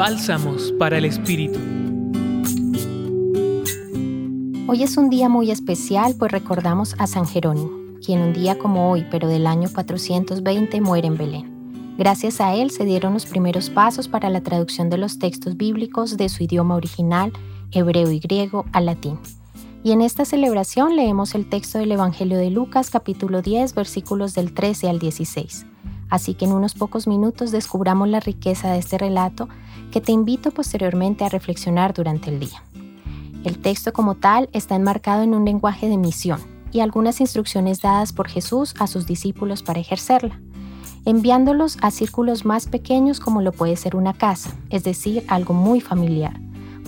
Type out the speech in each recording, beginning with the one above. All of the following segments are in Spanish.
Bálsamos para el Espíritu. Hoy es un día muy especial pues recordamos a San Jerónimo, quien un día como hoy, pero del año 420, muere en Belén. Gracias a él se dieron los primeros pasos para la traducción de los textos bíblicos de su idioma original, hebreo y griego, al latín. Y en esta celebración leemos el texto del Evangelio de Lucas capítulo 10 versículos del 13 al 16. Así que en unos pocos minutos descubramos la riqueza de este relato que te invito posteriormente a reflexionar durante el día. El texto como tal está enmarcado en un lenguaje de misión y algunas instrucciones dadas por Jesús a sus discípulos para ejercerla, enviándolos a círculos más pequeños como lo puede ser una casa, es decir, algo muy familiar,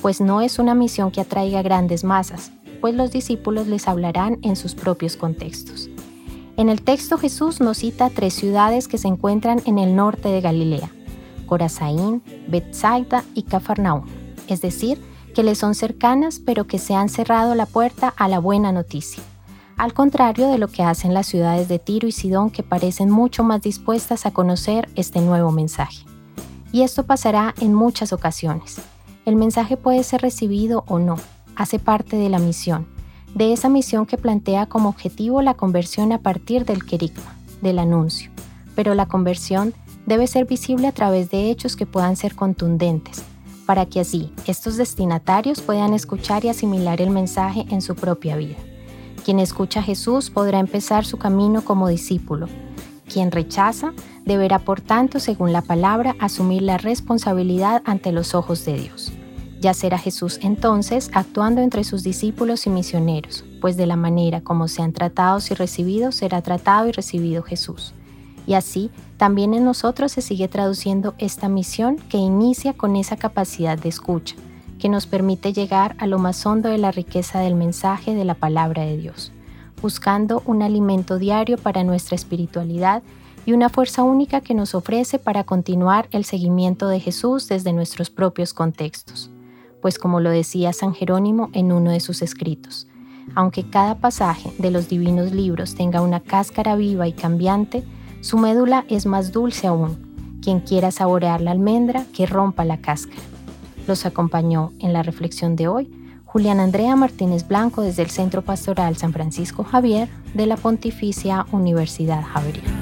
pues no es una misión que atraiga grandes masas, pues los discípulos les hablarán en sus propios contextos. En el texto Jesús nos cita tres ciudades que se encuentran en el norte de Galilea, Corazaín, Bethsaida y Cafarnaúm, es decir, que le son cercanas pero que se han cerrado la puerta a la buena noticia, al contrario de lo que hacen las ciudades de Tiro y Sidón que parecen mucho más dispuestas a conocer este nuevo mensaje. Y esto pasará en muchas ocasiones. El mensaje puede ser recibido o no, hace parte de la misión, de esa misión que plantea como objetivo la conversión a partir del querigma, del anuncio. Pero la conversión debe ser visible a través de hechos que puedan ser contundentes, para que así estos destinatarios puedan escuchar y asimilar el mensaje en su propia vida. Quien escucha a Jesús podrá empezar su camino como discípulo. Quien rechaza deberá, por tanto, según la palabra, asumir la responsabilidad ante los ojos de Dios. Ya será Jesús entonces actuando entre sus discípulos y misioneros, pues de la manera como sean tratados y recibidos será tratado y recibido Jesús. Y así, también en nosotros se sigue traduciendo esta misión que inicia con esa capacidad de escucha, que nos permite llegar a lo más hondo de la riqueza del mensaje de la palabra de Dios, buscando un alimento diario para nuestra espiritualidad y una fuerza única que nos ofrece para continuar el seguimiento de Jesús desde nuestros propios contextos. Pues como lo decía San Jerónimo en uno de sus escritos, aunque cada pasaje de los divinos libros tenga una cáscara viva y cambiante, su médula es más dulce aún. Quien quiera saborear la almendra, que rompa la cáscara. Los acompañó en la reflexión de hoy Julián Andrea Martínez Blanco desde el Centro Pastoral San Francisco Javier de la Pontificia Universidad Javeriana.